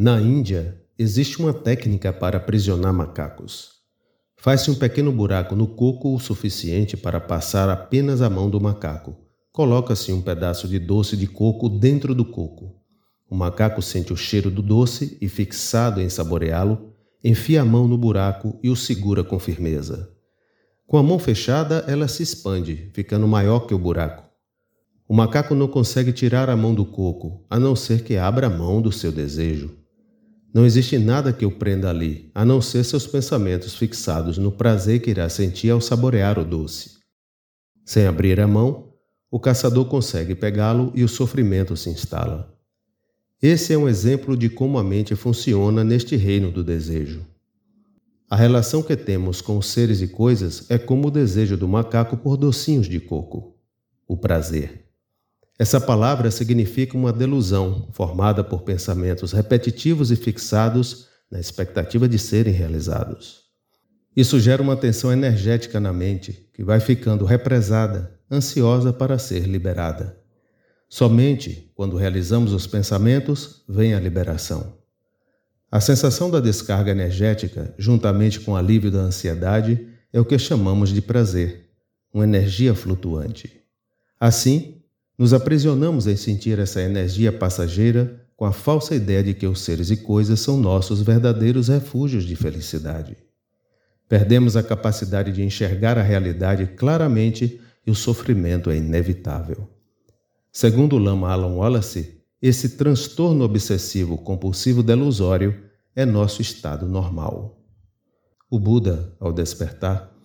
Na Índia, existe uma técnica para aprisionar macacos. Faz-se um pequeno buraco no coco o suficiente para passar apenas a mão do macaco. Coloca-se um pedaço de doce de coco dentro do coco. O macaco sente o cheiro do doce e, fixado em saboreá-lo, enfia a mão no buraco e o segura com firmeza. Com a mão fechada, ela se expande, ficando maior que o buraco. O macaco não consegue tirar a mão do coco, a não ser que abra a mão do seu desejo. Não existe nada que o prenda ali, a não ser seus pensamentos fixados no prazer que irá sentir ao saborear o doce. Sem abrir a mão, o caçador consegue pegá-lo e o sofrimento se instala. Esse é um exemplo de como a mente funciona neste reino do desejo. A relação que temos com os seres e coisas é como o desejo do macaco por docinhos de coco o prazer. Essa palavra significa uma delusão formada por pensamentos repetitivos e fixados na expectativa de serem realizados. Isso gera uma tensão energética na mente que vai ficando represada, ansiosa para ser liberada. Somente quando realizamos os pensamentos vem a liberação. A sensação da descarga energética, juntamente com o alívio da ansiedade, é o que chamamos de prazer, uma energia flutuante. Assim, nos aprisionamos em sentir essa energia passageira com a falsa ideia de que os seres e coisas são nossos verdadeiros refúgios de felicidade. Perdemos a capacidade de enxergar a realidade claramente e o sofrimento é inevitável. Segundo Lama Alan Wallace, esse transtorno obsessivo compulsivo delusório é nosso estado normal. O Buda, ao despertar,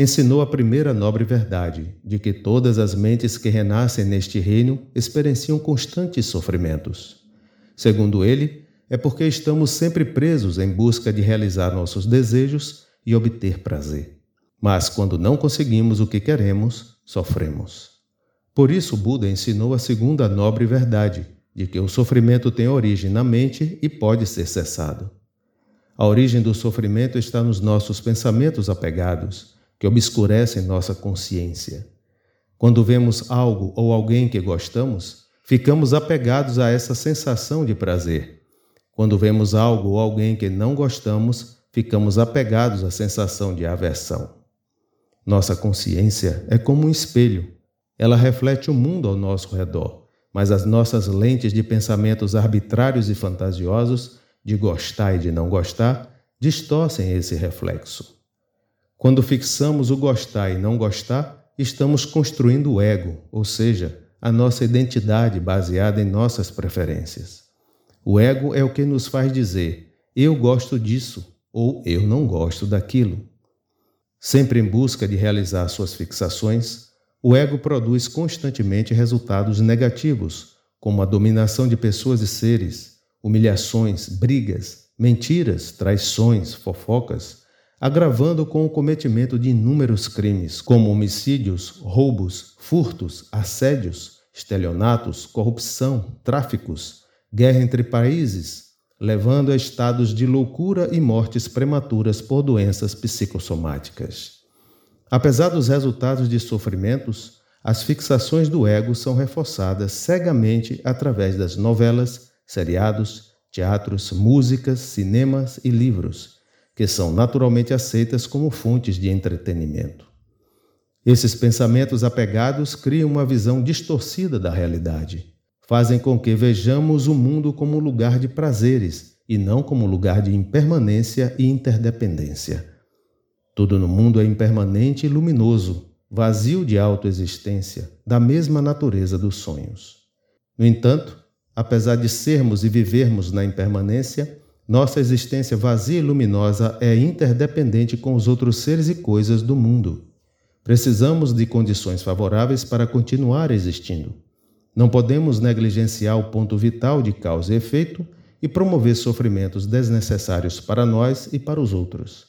ensinou a primeira nobre verdade, de que todas as mentes que renascem neste reino experienciam constantes sofrimentos. Segundo ele, é porque estamos sempre presos em busca de realizar nossos desejos e obter prazer. Mas quando não conseguimos o que queremos, sofremos. Por isso, Buda ensinou a segunda nobre verdade, de que o sofrimento tem origem na mente e pode ser cessado. A origem do sofrimento está nos nossos pensamentos apegados, que obscurecem nossa consciência. Quando vemos algo ou alguém que gostamos, ficamos apegados a essa sensação de prazer. Quando vemos algo ou alguém que não gostamos, ficamos apegados à sensação de aversão. Nossa consciência é como um espelho. Ela reflete o mundo ao nosso redor, mas as nossas lentes de pensamentos arbitrários e fantasiosos, de gostar e de não gostar, distorcem esse reflexo. Quando fixamos o gostar e não gostar, estamos construindo o ego, ou seja, a nossa identidade baseada em nossas preferências. O ego é o que nos faz dizer eu gosto disso ou eu não gosto daquilo. Sempre em busca de realizar suas fixações, o ego produz constantemente resultados negativos, como a dominação de pessoas e seres, humilhações, brigas, mentiras, traições, fofocas, agravando com o cometimento de inúmeros crimes, como homicídios, roubos, furtos, assédios, estelionatos, corrupção, tráficos, guerra entre países, levando a estados de loucura e mortes prematuras por doenças psicossomáticas. Apesar dos resultados de sofrimentos, as fixações do ego são reforçadas cegamente através das novelas, seriados, teatros, músicas, cinemas e livros que são naturalmente aceitas como fontes de entretenimento. Esses pensamentos apegados criam uma visão distorcida da realidade. Fazem com que vejamos o mundo como um lugar de prazeres e não como um lugar de impermanência e interdependência. Tudo no mundo é impermanente e luminoso, vazio de autoexistência, da mesma natureza dos sonhos. No entanto, apesar de sermos e vivermos na impermanência, nossa existência vazia e luminosa é interdependente com os outros seres e coisas do mundo. Precisamos de condições favoráveis para continuar existindo. Não podemos negligenciar o ponto vital de causa e efeito e promover sofrimentos desnecessários para nós e para os outros.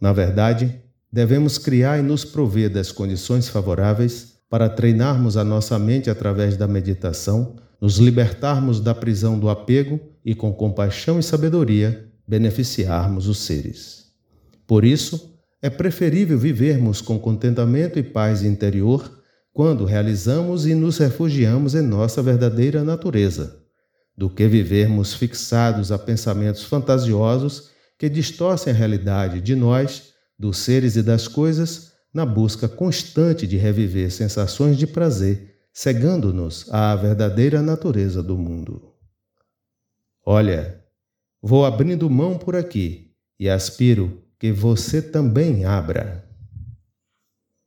Na verdade, devemos criar e nos prover das condições favoráveis para treinarmos a nossa mente através da meditação nos libertarmos da prisão do apego e, com compaixão e sabedoria, beneficiarmos os seres. Por isso, é preferível vivermos com contentamento e paz interior quando realizamos e nos refugiamos em nossa verdadeira natureza. do que vivermos fixados a pensamentos fantasiosos que distorcem a realidade de nós, dos seres e das coisas, na busca constante de reviver sensações de prazer, cegando-nos à verdadeira natureza do mundo. Olha, vou abrindo mão por aqui e aspiro que você também abra.